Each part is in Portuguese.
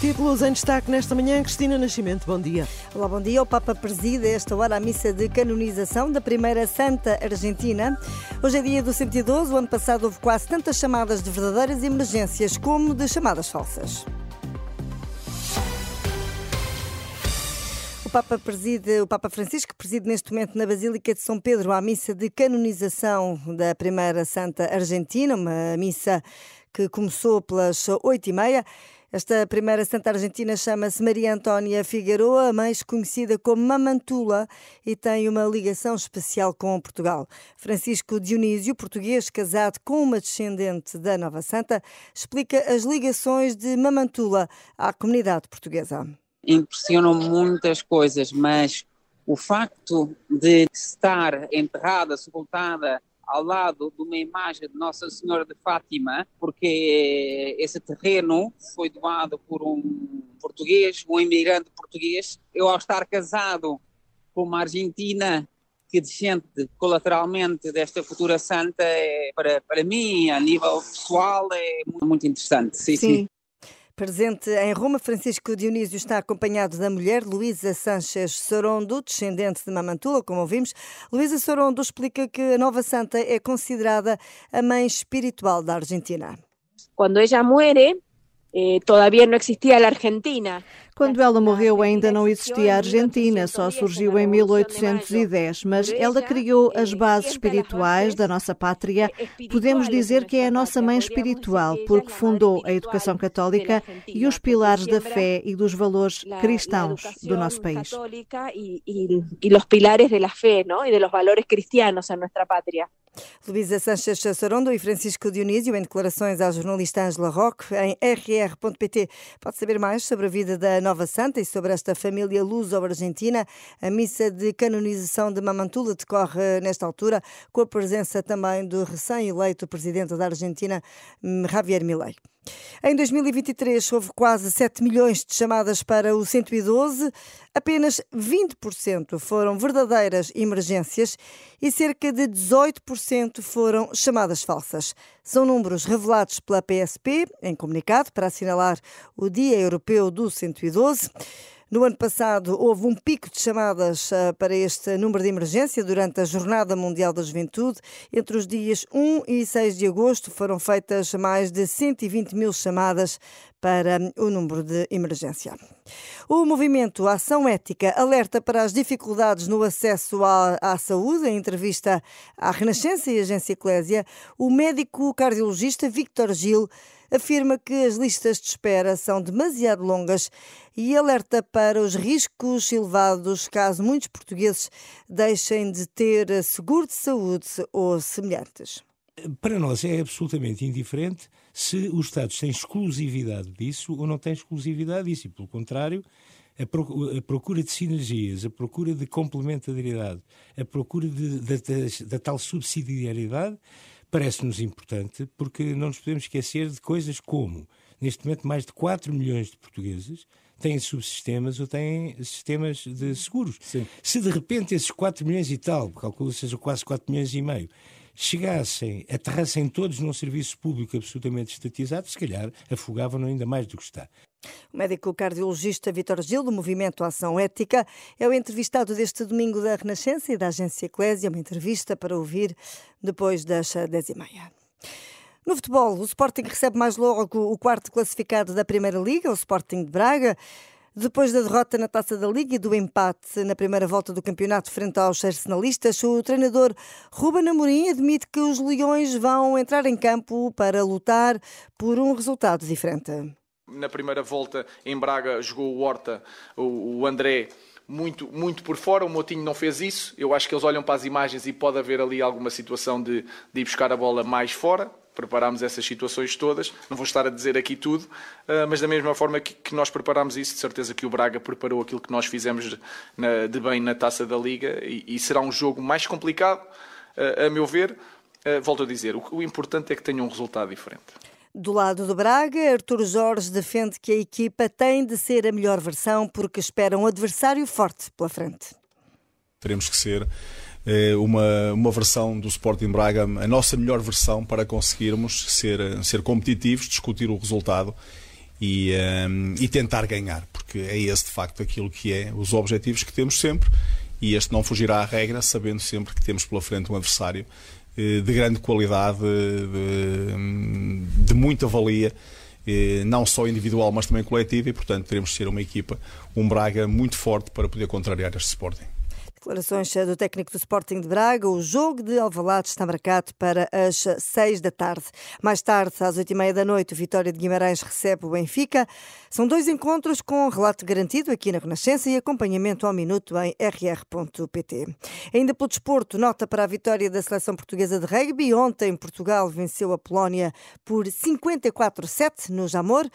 Títulos em destaque nesta manhã, Cristina Nascimento, bom dia. Olá, bom dia. O Papa preside esta hora a missa de canonização da primeira Santa Argentina. Hoje é dia do 112. O ano passado houve quase tantas chamadas de verdadeiras emergências como de chamadas falsas. O Papa preside, o Papa Francisco preside neste momento na Basílica de São Pedro a missa de canonização da primeira Santa Argentina, uma missa que começou pelas oito e meia. Esta primeira Santa Argentina chama-se Maria Antónia Figueroa, mais conhecida como Mamantula, e tem uma ligação especial com Portugal. Francisco Dionísio, português casado com uma descendente da Nova Santa, explica as ligações de Mamantula à comunidade portuguesa. Impressionam muitas coisas, mas o facto de estar enterrada, sepultada ao lado de uma imagem de Nossa Senhora de Fátima, porque esse terreno foi doado por um português, um imigrante português. Eu, ao estar casado com uma argentina que descende colateralmente desta futura santa, é, para, para mim, a nível pessoal, é muito interessante. Sim, sim. sim. Presente em Roma, Francisco Dionísio está acompanhado da mulher Luísa Sanchez Sorondo, descendente de Mamantula, como ouvimos. Luísa Sorondo explica que a nova santa é considerada a mãe espiritual da Argentina. Quando ela muere, eh, todavía não existia a Argentina. Quando ela morreu, ainda não existia a Argentina, só surgiu em 1810, mas ela criou as bases espirituais da nossa pátria. Podemos dizer que é a nossa mãe espiritual, porque fundou a educação católica e os pilares da fé e dos valores cristãos do nosso país. E os pilares da fé e dos valores cristianos em nossa pátria. Luísa Sanchez Sorondo e Francisco Dionísio, em declarações à jornalista Angela Roque, em rr.pt. Pode saber mais sobre a vida da Nova Santa e sobre esta família luso-argentina. A missa de canonização de Mamantula decorre nesta altura, com a presença também do recém-eleito presidente da Argentina, Javier Milei. Em 2023 houve quase 7 milhões de chamadas para o 112, apenas 20% foram verdadeiras emergências e cerca de 18% foram chamadas falsas. São números revelados pela PSP em comunicado para assinalar o Dia Europeu do 112. No ano passado, houve um pico de chamadas uh, para este número de emergência durante a Jornada Mundial da Juventude. Entre os dias 1 e 6 de agosto foram feitas mais de 120 mil chamadas para o número de emergência. O movimento Ação Ética alerta para as dificuldades no acesso à, à saúde. Em entrevista à Renascença e Agência Eclésia, o médico cardiologista Victor Gil afirma que as listas de espera são demasiado longas e alerta para os riscos elevados caso muitos portugueses deixem de ter seguro de saúde ou semelhantes. Para nós é absolutamente indiferente se os Estados têm exclusividade disso ou não têm exclusividade disso, e pelo contrário, a procura de sinergias, a procura de complementariedade, a procura da tal subsidiariedade parece-nos importante porque não nos podemos esquecer de coisas como, neste momento, mais de 4 milhões de portugueses têm subsistemas ou têm sistemas de seguros. Sim. Se de repente esses 4 milhões e tal, calculo seja quase 4 milhões e meio, chegassem, aterrassem todos num serviço público absolutamente estatizado, se calhar afogavam ainda mais do que está. O médico cardiologista Vitor Gil, do Movimento Ação Ética, é o entrevistado deste domingo da Renascença e da Agência Eclésia, uma entrevista para ouvir depois das 10h30. No futebol, o Sporting recebe mais logo o quarto classificado da Primeira Liga, o Sporting de Braga. Depois da derrota na Taça da Liga e do empate na primeira volta do campeonato frente aos arsenalistas, o treinador Ruben Amorim admite que os Leões vão entrar em campo para lutar por um resultado diferente. Na primeira volta em Braga jogou o Horta, o André muito, muito por fora. O Motinho não fez isso. Eu acho que eles olham para as imagens e pode haver ali alguma situação de, de ir buscar a bola mais fora preparámos essas situações todas. Não vou estar a dizer aqui tudo, uh, mas da mesma forma que, nós preparámos isso, de certeza que o Braga preparou aquilo que nós fizemos de, bem na taça da Liga e, será um jogo mais complicado, uh, a meu ver. Uh, volto a dizer, o, o importante é que tenha um resultado diferente. Do lado do Braga, Artur Jorge defende que a equipa tem de ser a melhor versão porque espera um adversário forte pela frente. Teremos que ser eh, uma, uma versão do Sporting Braga, a nossa melhor versão para conseguirmos ser, ser competitivos, discutir o resultado e, um, eh, e tentar ganhar, porque é esse de facto aquilo que é os objetivos que temos sempre e este não fugirá à regra, sabendo sempre que temos pela frente um adversário eh, de grande qualidade, de, muita valia não só individual, mas também coletiva, e portanto teremos de ser uma equipa, um Braga muito forte para poder contrariar este Sporting. Declarações do técnico do Sporting de Braga. O jogo de Alvalade está marcado para as seis da tarde. Mais tarde, às oito e meia da noite, o Vitória de Guimarães recebe o Benfica. São dois encontros com relato garantido aqui na Renascença e acompanhamento ao minuto em rr.pt. Ainda pelo desporto, nota para a vitória da seleção portuguesa de rugby. Ontem, Portugal venceu a Polónia por 54-7 no Jamor.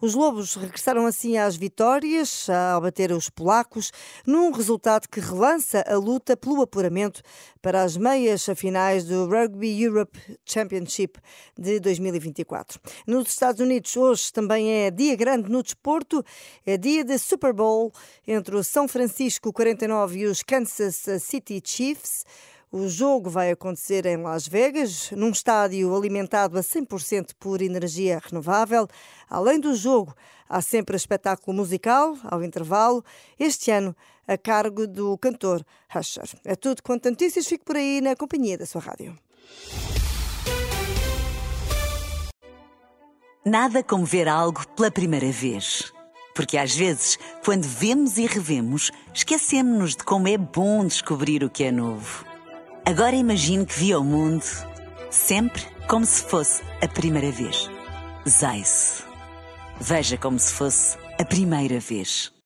Os Lobos regressaram assim às vitórias ao bater os polacos, num resultado que relança a luta pelo apuramento para as meias finais do Rugby Europe Championship de 2024. Nos Estados Unidos, hoje também é dia grande no desporto, é dia de Super Bowl entre o São Francisco 49 e os Kansas City Chiefs. O jogo vai acontecer em Las Vegas, num estádio alimentado a 100% por energia renovável. Além do jogo, há sempre espetáculo musical ao intervalo, este ano a cargo do cantor Husher. É tudo quanto notícias, fico por aí na companhia da sua rádio. Nada como ver algo pela primeira vez. Porque às vezes, quando vemos e revemos, esquecemos-nos de como é bom descobrir o que é novo. Agora imagine que viu o mundo sempre como se fosse a primeira vez. Zais. Veja como se fosse a primeira vez.